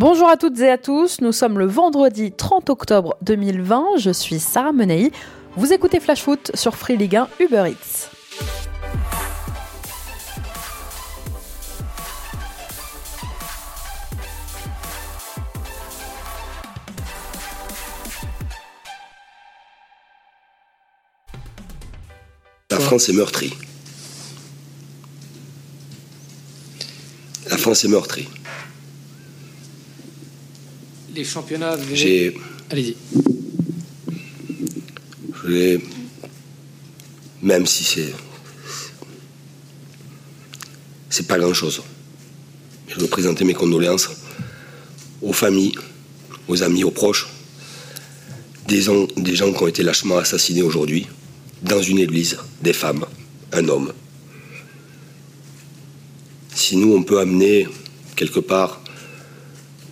Bonjour à toutes et à tous, nous sommes le vendredi 30 octobre 2020, je suis Sarah Menei, vous écoutez Flash Foot sur Free Ligue 1 Uber Eats. La France est meurtrie. La France est meurtrie. Les championnats. J'ai. Allez-y. Je vais. Même si c'est. C'est pas grand chose. Je veux présenter mes condoléances aux familles, aux amis, aux proches, des gens, des gens qui ont été lâchement assassinés aujourd'hui, dans une église, des femmes, un homme. Si nous, on peut amener quelque part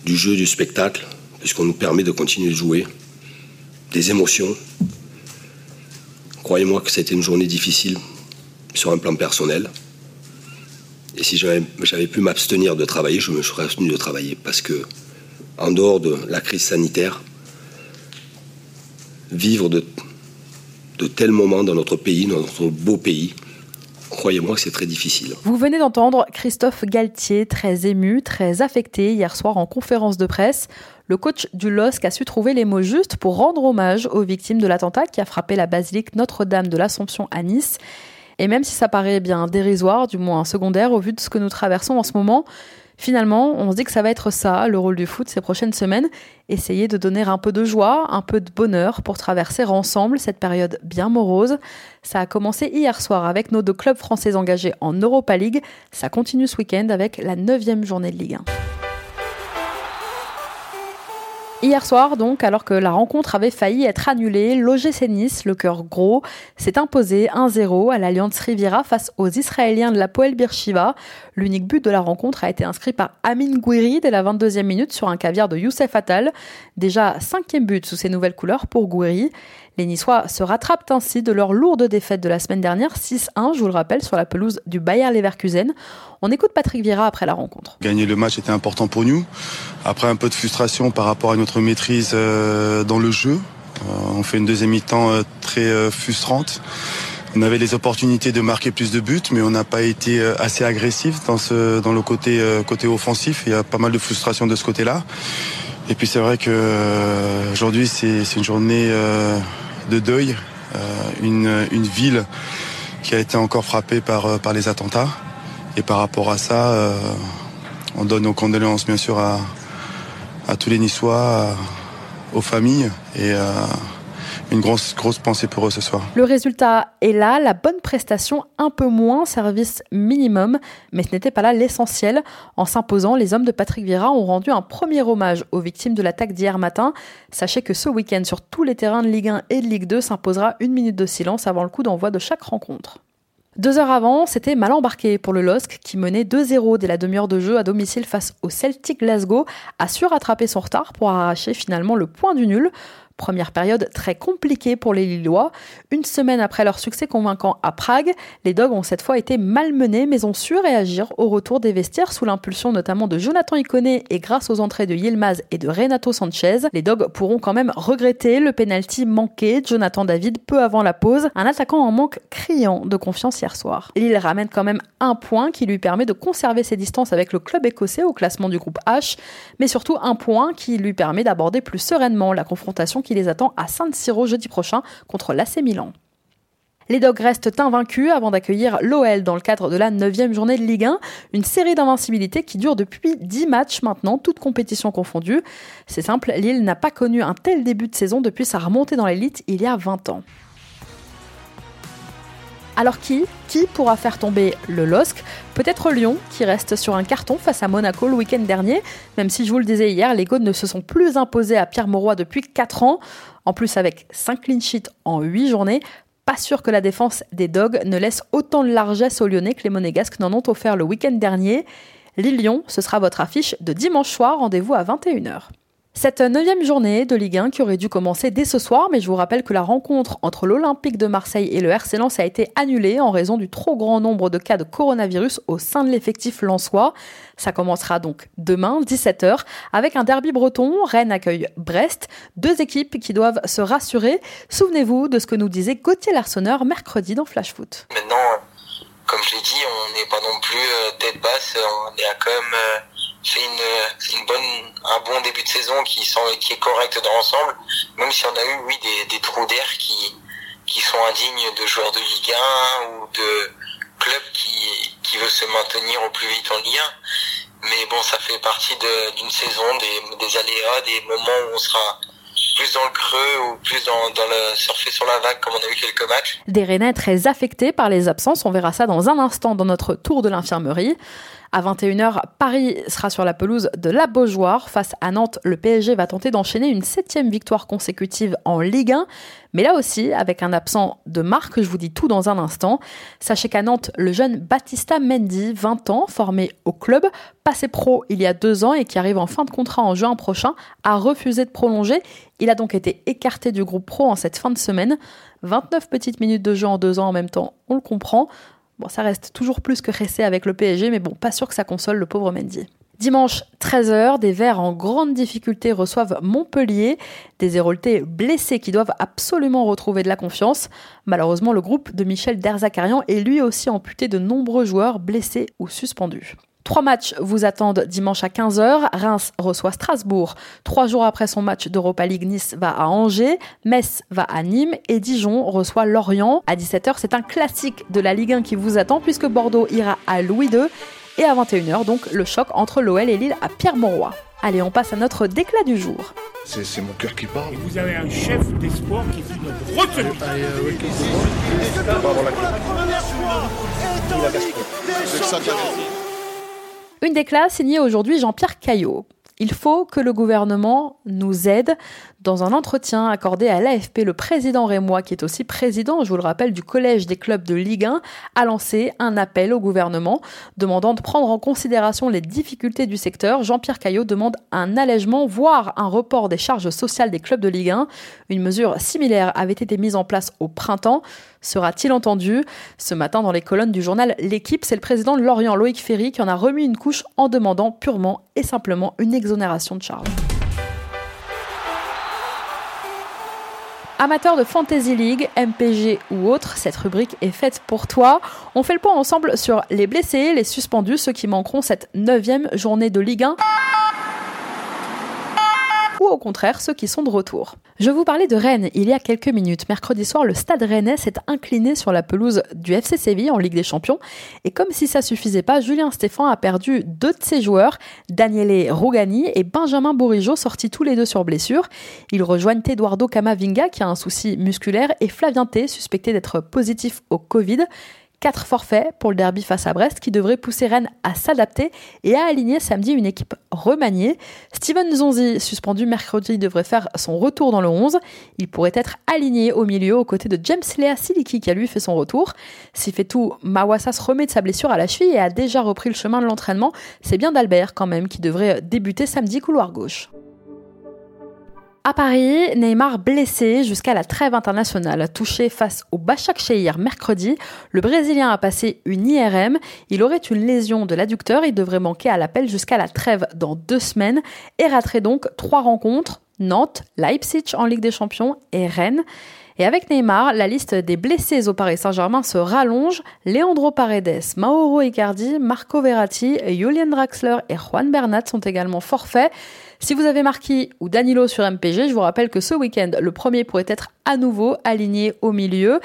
du jeu, du spectacle, puisqu'on nous permet de continuer de jouer, des émotions, croyez-moi que c'était une journée difficile sur un plan personnel. Et si j'avais pu m'abstenir de travailler, je me serais abstenu de travailler, parce que, en dehors de la crise sanitaire, vivre de de tels moments dans notre pays, dans notre beau pays. Croyez-moi que c'est très difficile. Vous venez d'entendre Christophe Galtier, très ému, très affecté hier soir en conférence de presse. Le coach du LOSC a su trouver les mots justes pour rendre hommage aux victimes de l'attentat qui a frappé la basilique Notre-Dame de l'Assomption à Nice. Et même si ça paraît bien dérisoire, du moins secondaire au vu de ce que nous traversons en ce moment, Finalement, on se dit que ça va être ça, le rôle du foot ces prochaines semaines, essayer de donner un peu de joie, un peu de bonheur pour traverser ensemble cette période bien morose. Ça a commencé hier soir avec nos deux clubs français engagés en Europa League, ça continue ce week-end avec la neuvième journée de Ligue 1. Hier soir, donc, alors que la rencontre avait failli être annulée, l'OGC Nice, le cœur gros, s'est imposé 1-0 à l'Alliance Riviera face aux Israéliens de la Poel Birshiva. L'unique but de la rencontre a été inscrit par Amin Gouiri dès la 22e minute sur un caviar de Youssef Attal. Déjà cinquième but sous ses nouvelles couleurs pour Gouiri. Les Niçois se rattrapent ainsi de leur lourde défaite de la semaine dernière, 6-1, je vous le rappelle, sur la pelouse du Bayer Leverkusen. On écoute Patrick Vieira après la rencontre. Gagner le match était important pour nous. Après un peu de frustration par rapport à notre maîtrise euh, dans le jeu. Euh, on fait une deuxième mi-temps euh, très frustrante. On avait les opportunités de marquer plus de buts, mais on n'a pas été assez agressif dans, le côté, côté offensif. Il y a pas mal de frustration de ce côté-là. Et puis c'est vrai que aujourd'hui c'est une journée de deuil, une, une ville qui a été encore frappée par, par les attentats. Et par rapport à ça, euh, on donne nos condoléances bien sûr à, tous les Niçois, aux familles et euh, une grosse, grosse pensée pour eux ce soir. Le résultat est là, la bonne prestation un peu moins, service minimum, mais ce n'était pas là l'essentiel. En s'imposant, les hommes de Patrick Vieira ont rendu un premier hommage aux victimes de l'attaque d'hier matin. Sachez que ce week-end, sur tous les terrains de Ligue 1 et de Ligue 2, s'imposera une minute de silence avant le coup d'envoi de chaque rencontre. Deux heures avant, c'était mal embarqué pour le LOSC qui menait 2-0 dès la demi-heure de jeu à domicile face au Celtic Glasgow, a su rattraper son retard pour arracher finalement le point du nul. Première période très compliquée pour les Lillois. Une semaine après leur succès convaincant à Prague, les Dogs ont cette fois été malmenés mais ont su réagir au retour des vestiaires sous l'impulsion notamment de Jonathan Iconé et grâce aux entrées de Yilmaz et de Renato Sanchez. Les Dogs pourront quand même regretter le penalty manqué de Jonathan David peu avant la pause, un attaquant en manque criant de confiance hier soir. Lille ramène quand même un point qui lui permet de conserver ses distances avec le club écossais au classement du groupe H, mais surtout un point qui lui permet d'aborder plus sereinement la confrontation qui les attend à San Siro jeudi prochain contre l'AC Milan. Les Dogs restent invaincus avant d'accueillir l'OL dans le cadre de la 9 journée de Ligue 1, une série d'invincibilité qui dure depuis 10 matchs maintenant, toutes compétitions confondues. C'est simple, Lille n'a pas connu un tel début de saison depuis sa remontée dans l'élite il y a 20 ans. Alors qui Qui pourra faire tomber le LOSC? Peut-être Lyon, qui reste sur un carton face à Monaco le week-end dernier, même si je vous le disais hier, les Gaudes ne se sont plus imposés à Pierre Mauroy depuis 4 ans. En plus, avec 5 clean sheets en 8 journées, pas sûr que la défense des Dogs ne laisse autant de largesse aux Lyonnais que les Monégasques n'en ont offert le week-end dernier. Lille-Lyon, ce sera votre affiche de dimanche soir, rendez-vous à 21h. Cette neuvième journée de Ligue 1 qui aurait dû commencer dès ce soir, mais je vous rappelle que la rencontre entre l'Olympique de Marseille et le RC Lens a été annulée en raison du trop grand nombre de cas de coronavirus au sein de l'effectif lensois. Ça commencera donc demain, 17h, avec un derby breton. Rennes accueille Brest, deux équipes qui doivent se rassurer. Souvenez-vous de ce que nous disait Gauthier Larsonneur mercredi dans Flash Foot. Maintenant, comme je l'ai dit, on n'est pas non plus euh, tête basse, on est même euh, fait une, une, bonne, un bon début de saison qui, sont, qui est correct dans l'ensemble, même si on a eu, oui, des, des trous d'air qui, qui sont indignes de joueurs de Ligue 1 ou de clubs qui, qui veulent se maintenir au plus vite en Ligue 1. Mais bon, ça fait partie d'une saison, des, des aléas, des moments où on sera plus dans le creux ou plus dans, dans, le surfer sur la vague comme on a eu quelques matchs. Des Rennais très affectés par les absences, on verra ça dans un instant dans notre tour de l'infirmerie. À 21h, Paris sera sur la pelouse de la Beaujoire. Face à Nantes, le PSG va tenter d'enchaîner une septième victoire consécutive en Ligue 1. Mais là aussi, avec un absent de marque, je vous dis tout dans un instant. Sachez qu'à Nantes, le jeune Baptista Mendy, 20 ans, formé au club, passé pro il y a deux ans et qui arrive en fin de contrat en juin prochain, a refusé de prolonger. Il a donc été écarté du groupe pro en cette fin de semaine. 29 petites minutes de jeu en deux ans en même temps, on le comprend. Bon, ça reste toujours plus que resté avec le PSG, mais bon, pas sûr que ça console le pauvre Mendy. Dimanche 13h, des Verts en grande difficulté reçoivent Montpellier, des Héroltais blessés qui doivent absolument retrouver de la confiance. Malheureusement, le groupe de Michel Derzakarian est lui aussi amputé de nombreux joueurs blessés ou suspendus. Trois matchs vous attendent dimanche à 15h. Reims reçoit Strasbourg. Trois jours après son match d'Europa League, Nice va à Angers. Metz va à Nîmes. Et Dijon reçoit Lorient. À 17h, c'est un classique de la Ligue 1 qui vous attend puisque Bordeaux ira à Louis II. Et à 21h, donc, le choc entre l'OL et Lille à Pierre-Mauroy. Allez, on passe à notre déclat du jour. C'est mon cœur qui parle. Et vous avez un chef d'espoir qui est une retenue. Une déclaration signée aujourd'hui Jean-Pierre Caillot. Il faut que le gouvernement nous aide. Dans un entretien accordé à l'AFP, le président Rémois, qui est aussi président, je vous le rappelle, du Collège des clubs de Ligue 1, a lancé un appel au gouvernement demandant de prendre en considération les difficultés du secteur. Jean-Pierre Caillot demande un allègement, voire un report des charges sociales des clubs de Ligue 1. Une mesure similaire avait été mise en place au printemps. Sera-t-il entendu Ce matin, dans les colonnes du journal L'équipe, c'est le président de Lorient, Loïc Ferry, qui en a remis une couche en demandant purement et simplement une exonération de charges. Amateur de Fantasy League, MPG ou autre, cette rubrique est faite pour toi. On fait le point ensemble sur les blessés, les suspendus, ceux qui manqueront cette neuvième journée de Ligue 1 ou au contraire ceux qui sont de retour. Je vous parlais de Rennes il y a quelques minutes. Mercredi soir, le stade rennais s'est incliné sur la pelouse du FC Séville en Ligue des Champions. Et comme si ça suffisait pas, Julien Stéphan a perdu deux de ses joueurs, Daniele Rogani et Benjamin Bourigeau, sortis tous les deux sur blessure. Ils rejoignent Eduardo Camavinga qui a un souci musculaire et Flavien T, suspecté d'être positif au Covid. Quatre forfaits pour le derby face à Brest qui devrait pousser Rennes à s'adapter et à aligner samedi une équipe remaniée. Steven Zonzi, suspendu mercredi, devrait faire son retour dans le 11. Il pourrait être aligné au milieu aux côtés de James Lea Siliki qui a lui fait son retour. S'il fait tout, Mawassa se remet de sa blessure à la cheville et a déjà repris le chemin de l'entraînement. C'est bien d'Albert quand même qui devrait débuter samedi couloir gauche. À Paris, Neymar blessé jusqu'à la trêve internationale, touché face au Bachak Shehir mercredi. Le Brésilien a passé une IRM. Il aurait une lésion de l'adducteur. Il devrait manquer à l'appel jusqu'à la trêve dans deux semaines et raterait donc trois rencontres Nantes, Leipzig en Ligue des Champions et Rennes. Et avec Neymar, la liste des blessés au Paris Saint-Germain se rallonge. Leandro Paredes, Mauro Icardi, Marco Verratti, Julian Draxler et Juan Bernat sont également forfaits. Si vous avez marqué ou Danilo sur MPG, je vous rappelle que ce week-end, le premier pourrait être à nouveau aligné au milieu.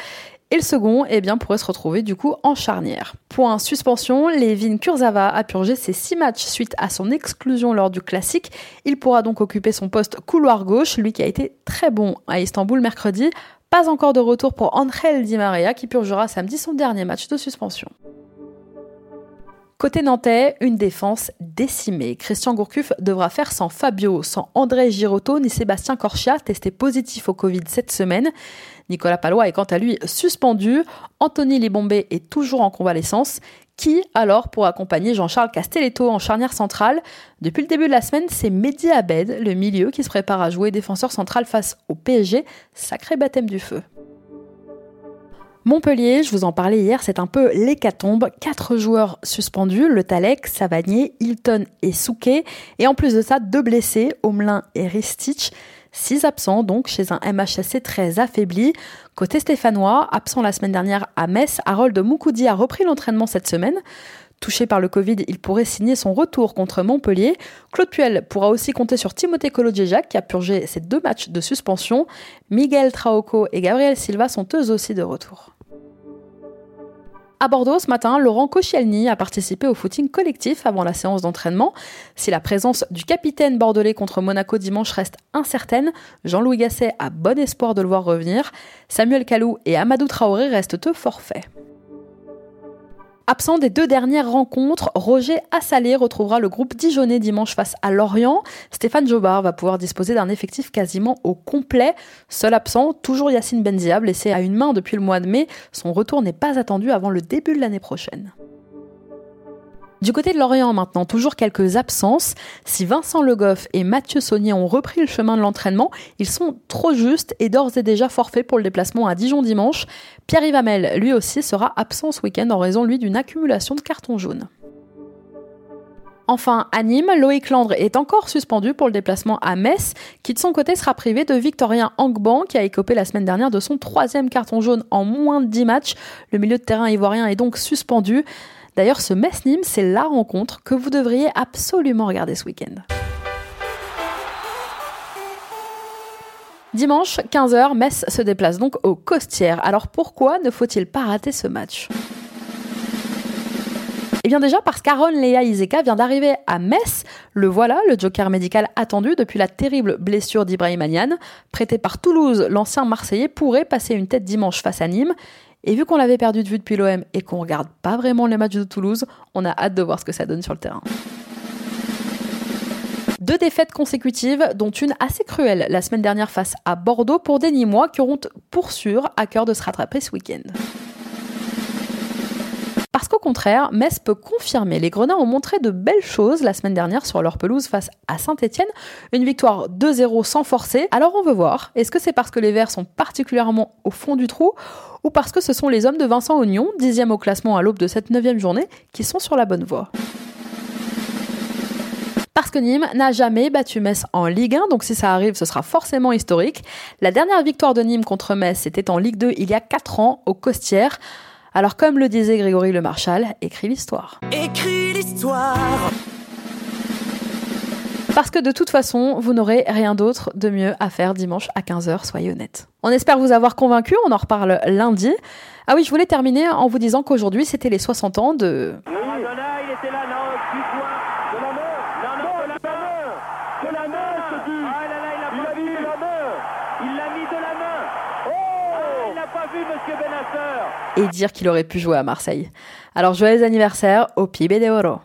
Et le second, eh bien, pourrait se retrouver du coup en charnière. Point suspension, Levin Kurzava a purgé ses six matchs suite à son exclusion lors du classique. Il pourra donc occuper son poste couloir gauche, lui qui a été très bon à Istanbul mercredi. Pas encore de retour pour Angel Di Maria qui purgera samedi son dernier match de suspension. Côté nantais, une défense décimée. Christian Gourcuff devra faire sans Fabio, sans André Girotto ni Sébastien Corchia, testé positif au Covid cette semaine. Nicolas Palois est quant à lui suspendu. Anthony Libombé est toujours en convalescence. Qui alors pour accompagner Jean-Charles Castelletto en charnière centrale? Depuis le début de la semaine, c'est Mehdi Abed, le milieu, qui se prépare à jouer défenseur central face au PSG. Sacré baptême du feu. Montpellier, je vous en parlais hier, c'est un peu l'hécatombe. Quatre joueurs suspendus, le Talek, Savanier, Hilton et Souquet. Et en plus de ça, deux blessés, Omelin et Ristich. Six absents donc chez un MHSC très affaibli. Côté stéphanois, absent la semaine dernière à Metz, Harold Moukoudi a repris l'entraînement cette semaine. Touché par le Covid, il pourrait signer son retour contre Montpellier. Claude Puel pourra aussi compter sur Timothée Colodjejak qui a purgé ses deux matchs de suspension. Miguel Traoco et Gabriel Silva sont eux aussi de retour. À Bordeaux, ce matin, Laurent Koscielny a participé au footing collectif avant la séance d'entraînement. Si la présence du capitaine bordelais contre Monaco dimanche reste incertaine, Jean-Louis Gasset a bon espoir de le voir revenir. Samuel Kalou et Amadou Traoré restent eux forfaits. Absent des deux dernières rencontres, Roger Assalé retrouvera le groupe Dijonais dimanche face à Lorient. Stéphane Jobard va pouvoir disposer d'un effectif quasiment au complet. Seul absent, toujours Yacine Benzia, blessé à une main depuis le mois de mai. Son retour n'est pas attendu avant le début de l'année prochaine. Du côté de Lorient maintenant, toujours quelques absences. Si Vincent Le Goff et Mathieu Saunier ont repris le chemin de l'entraînement, ils sont trop justes et d'ores et déjà forfaits pour le déplacement à Dijon dimanche. Pierre Yvamel, lui aussi, sera absent ce week-end en raison, lui, d'une accumulation de cartons jaunes. Enfin, à Nîmes, Loïc Landre est encore suspendu pour le déplacement à Metz, qui de son côté sera privé de Victorien Angban, qui a écopé la semaine dernière de son troisième carton jaune en moins de 10 matchs. Le milieu de terrain ivoirien est donc suspendu. D'ailleurs, ce Metz-Nîmes, c'est la rencontre que vous devriez absolument regarder ce week-end. Dimanche, 15h, Metz se déplace donc au Costières. Alors pourquoi ne faut-il pas rater ce match? Eh bien déjà parce qu'Aaron Lea Iseka vient d'arriver à Metz. Le voilà, le joker médical attendu depuis la terrible blessure d'Ibrahim Anian. Prêté par Toulouse, l'ancien Marseillais pourrait passer une tête dimanche face à Nîmes. Et vu qu'on l'avait perdu de vue depuis l'OM et qu'on regarde pas vraiment les matchs de Toulouse, on a hâte de voir ce que ça donne sur le terrain. Deux défaites consécutives, dont une assez cruelle la semaine dernière face à Bordeaux pour des Nîmois qui auront pour sûr à cœur de se rattraper ce week-end. Parce qu'au contraire, Metz peut confirmer. Les Grenats ont montré de belles choses la semaine dernière sur leur pelouse face à Saint-Etienne. Une victoire 2-0 sans forcer. Alors on veut voir, est-ce que c'est parce que les Verts sont particulièrement au fond du trou ou parce que ce sont les hommes de Vincent Ognon, dixième au classement à l'aube de cette neuvième journée, qui sont sur la bonne voie? Parce que Nîmes n'a jamais battu Metz en Ligue 1, donc si ça arrive, ce sera forcément historique. La dernière victoire de Nîmes contre Metz, c'était en Ligue 2 il y a 4 ans, au Costières. Alors comme le disait Grégory Le Marchal, écris l'histoire. Écris l'histoire parce que de toute façon, vous n'aurez rien d'autre de mieux à faire dimanche à 15h, soyez honnêtes. On espère vous avoir convaincu, on en reparle lundi. Ah oui, je voulais terminer en vous disant qu'aujourd'hui, c'était les 60 ans de... et dire qu'il aurait pu jouer à Marseille. Alors joyeux anniversaire au Pibe de Oro.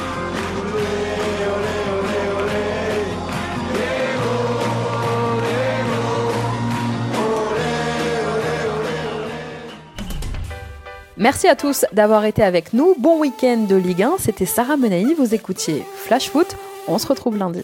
Merci à tous d'avoir été avec nous. Bon week-end de Ligue 1. C'était Sarah Menei. Vous écoutiez Flash Foot. On se retrouve lundi.